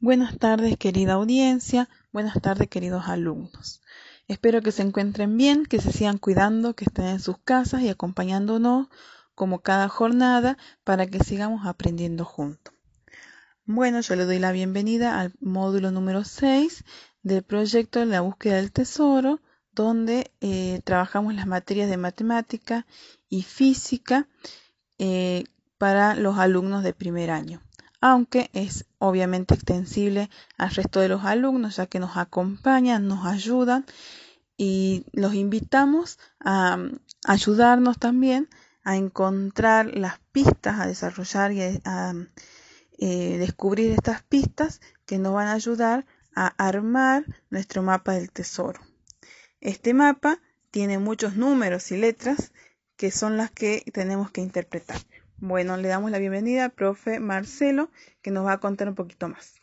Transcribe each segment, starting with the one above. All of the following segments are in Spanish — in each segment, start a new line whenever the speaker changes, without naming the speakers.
Buenas tardes, querida audiencia. Buenas tardes, queridos alumnos. Espero que se encuentren bien, que se sigan cuidando, que estén en sus casas y acompañándonos como cada jornada para que sigamos aprendiendo juntos. Bueno, yo le doy la bienvenida al módulo número 6 del proyecto La búsqueda del tesoro, donde eh, trabajamos las materias de matemática y física eh, para los alumnos de primer año, aunque es obviamente extensible al resto de los alumnos, ya que nos acompañan, nos ayudan y los invitamos a ayudarnos también a encontrar las pistas, a desarrollar y a, eh, descubrir estas pistas que nos van a ayudar a armar nuestro mapa del tesoro. Este mapa tiene muchos números y letras que son las que tenemos que interpretar. Bueno, le damos la bienvenida al profe Marcelo, que nos va a contar un poquito más.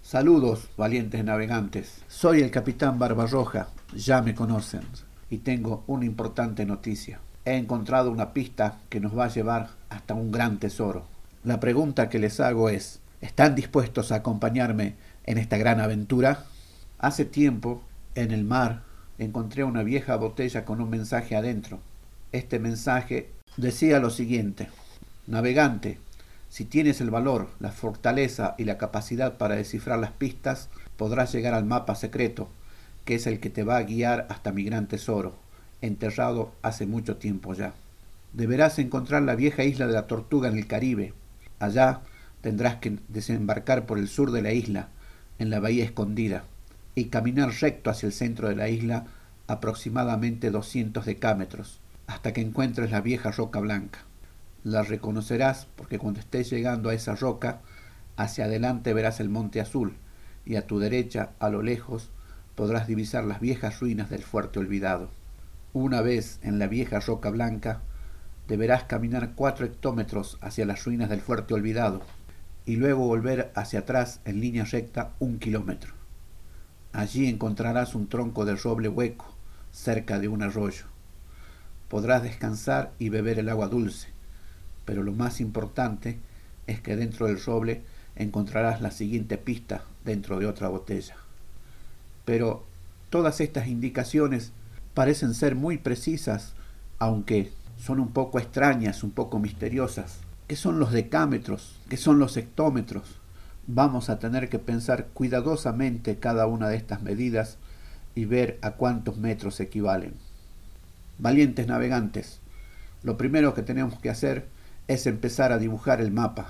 Saludos, valientes navegantes. Soy el capitán Barbarroja, ya me conocen, y tengo una importante noticia. He encontrado una pista que nos va a llevar hasta un gran tesoro. La pregunta que les hago es, ¿están dispuestos a acompañarme en esta gran aventura? Hace tiempo, en el mar, encontré una vieja botella con un mensaje adentro. Este mensaje decía lo siguiente, Navegante, si tienes el valor, la fortaleza y la capacidad para descifrar las pistas, podrás llegar al mapa secreto, que es el que te va a guiar hasta mi gran tesoro, enterrado hace mucho tiempo ya. Deberás encontrar la vieja isla de la Tortuga en el Caribe. Allá tendrás que desembarcar por el sur de la isla, en la bahía escondida, y caminar recto hacia el centro de la isla aproximadamente 200 decámetros, hasta que encuentres la vieja roca blanca la reconocerás porque cuando estés llegando a esa roca, hacia adelante verás el monte azul y a tu derecha, a lo lejos, podrás divisar las viejas ruinas del fuerte olvidado. Una vez en la vieja roca blanca, deberás caminar cuatro hectómetros hacia las ruinas del fuerte olvidado y luego volver hacia atrás en línea recta un kilómetro. Allí encontrarás un tronco de roble hueco cerca de un arroyo. Podrás descansar y beber el agua dulce pero lo más importante es que dentro del roble encontrarás la siguiente pista dentro de otra botella. Pero todas estas indicaciones parecen ser muy precisas, aunque son un poco extrañas, un poco misteriosas. ¿Qué son los decámetros? ¿Qué son los hectómetros? Vamos a tener que pensar cuidadosamente cada una de estas medidas y ver a cuántos metros equivalen. Valientes navegantes, lo primero que tenemos que hacer es empezar a dibujar el mapa.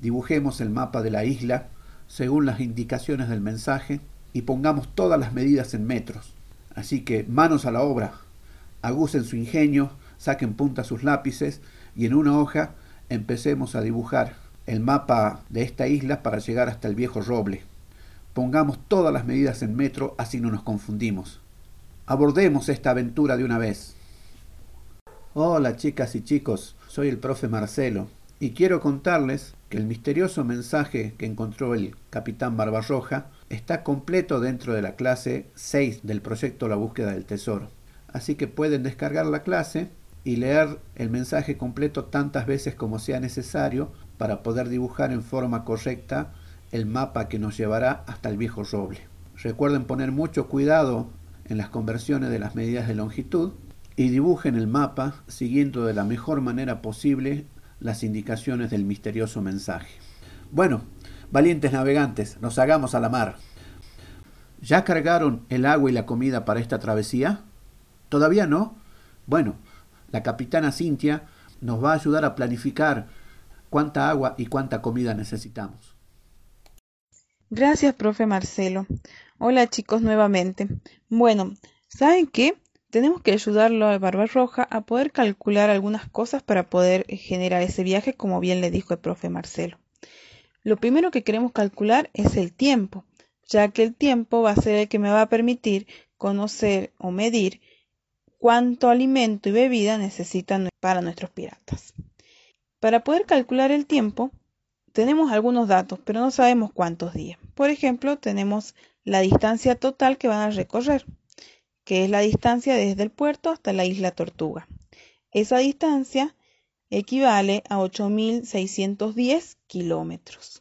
Dibujemos el mapa de la isla según las indicaciones del mensaje y pongamos todas las medidas en metros. Así que manos a la obra, agucen su ingenio, saquen punta sus lápices y en una hoja empecemos a dibujar el mapa de esta isla para llegar hasta el viejo roble. Pongamos todas las medidas en metro, así no nos confundimos. Abordemos esta aventura de una vez. Hola chicas y chicos, soy el profe Marcelo y quiero contarles que el misterioso mensaje que encontró el capitán Barbarroja está completo dentro de la clase 6 del proyecto La búsqueda del tesoro. Así que pueden descargar la clase y leer el mensaje completo tantas veces como sea necesario para poder dibujar en forma correcta el mapa que nos llevará hasta el viejo roble. Recuerden poner mucho cuidado en las conversiones de las medidas de longitud y dibujen el mapa siguiendo de la mejor manera posible las indicaciones del misterioso mensaje. Bueno, valientes navegantes, nos hagamos a la mar. ¿Ya cargaron el agua y la comida para esta travesía? ¿Todavía no? Bueno, la capitana Cintia nos va a ayudar a planificar cuánta agua y cuánta comida necesitamos.
Gracias, profe Marcelo. Hola chicos nuevamente. Bueno, ¿saben qué? Tenemos que ayudarlo a Barbarroja a poder calcular algunas cosas para poder eh, generar ese viaje, como bien le dijo el profe Marcelo. Lo primero que queremos calcular es el tiempo, ya que el tiempo va a ser el que me va a permitir conocer o medir cuánto alimento y bebida necesitan para nuestros piratas. Para poder calcular el tiempo, tenemos algunos datos, pero no sabemos cuántos días. Por ejemplo, tenemos la distancia total que van a recorrer que es la distancia desde el puerto hasta la isla Tortuga. Esa distancia equivale a 8.610 kilómetros.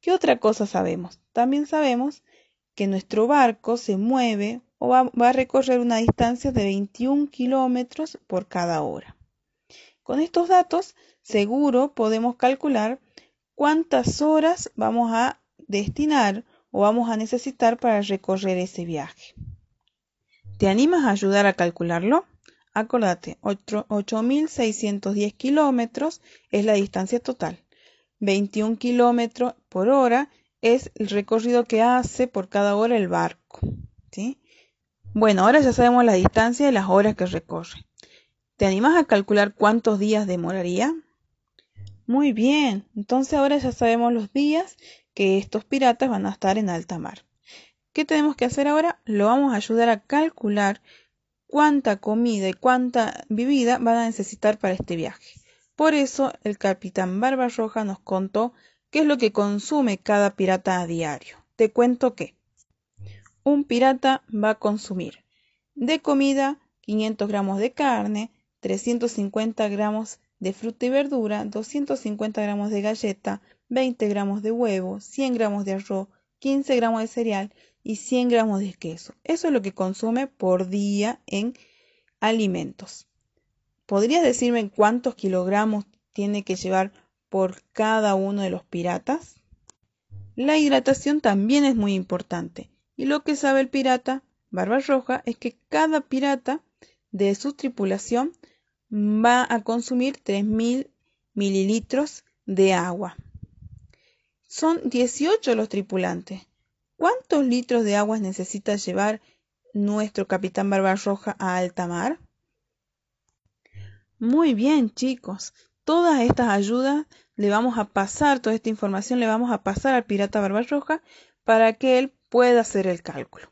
¿Qué otra cosa sabemos? También sabemos que nuestro barco se mueve o va, a recorrer una distancia de 21 kilómetros por cada hora. Con estos datos, seguro podemos calcular cuántas horas vamos a destinar o vamos a necesitar para recorrer ese viaje. ¿Te animas a ayudar a calcularlo? Acordate, 8.610 kilómetros es la distancia total. 21 kilómetros por hora es el recorrido que hace por cada hora el barco. ¿sí? Bueno, ahora ya sabemos la distancia y las horas que recorre. ¿Te animas a calcular cuántos días demoraría? Muy bien, entonces ahora ya sabemos los días que estos piratas van a estar en alta mar. ¿Qué tenemos que hacer ahora? Lo vamos a ayudar a calcular cuánta comida y cuánta bebida van a necesitar para este viaje. Por eso el capitán Barbarroja nos contó qué es lo que consume cada pirata a diario. Te cuento que un pirata va a consumir de comida 500 gramos de carne, 350 gramos de fruta y verdura, 250 gramos de galleta, 20 gramos de huevo, 100 gramos de arroz, 15 gramos de cereal y 100 gramos de queso. Eso es lo que consume por día en alimentos. ¿Podrías decirme cuántos kilogramos tiene que llevar por cada uno de los piratas? La hidratación también es muy importante. Y lo que sabe el pirata, Barba Roja, es que cada pirata de su tripulación va a consumir 3.000 mililitros de agua. Son 18 los tripulantes. ¿Cuántos litros de agua necesita llevar nuestro capitán Barbarroja a alta mar? Muy bien, chicos. Todas estas ayudas le vamos a pasar, toda esta información le vamos a pasar al pirata Barbarroja para que él pueda hacer el cálculo.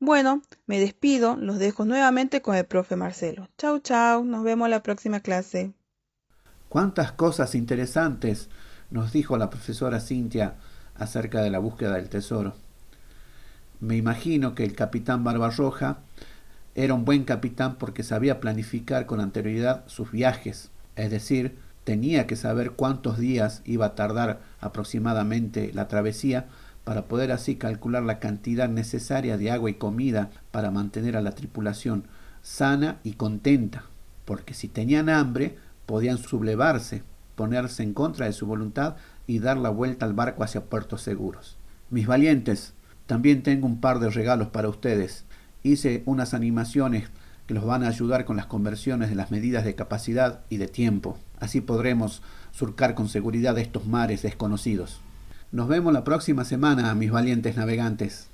Bueno, me despido, los dejo nuevamente con el profe Marcelo. Chau, chau, nos vemos la próxima clase.
Cuántas cosas interesantes nos dijo la profesora Cintia acerca de la búsqueda del tesoro. Me imagino que el capitán Barbarroja era un buen capitán porque sabía planificar con anterioridad sus viajes, es decir, tenía que saber cuántos días iba a tardar aproximadamente la travesía para poder así calcular la cantidad necesaria de agua y comida para mantener a la tripulación sana y contenta, porque si tenían hambre podían sublevarse, ponerse en contra de su voluntad y dar la vuelta al barco hacia puertos seguros. Mis valientes, también tengo un par de regalos para ustedes. Hice unas animaciones que los van a ayudar con las conversiones de las medidas de capacidad y de tiempo. Así podremos surcar con seguridad estos mares desconocidos. Nos vemos la próxima semana, mis valientes navegantes.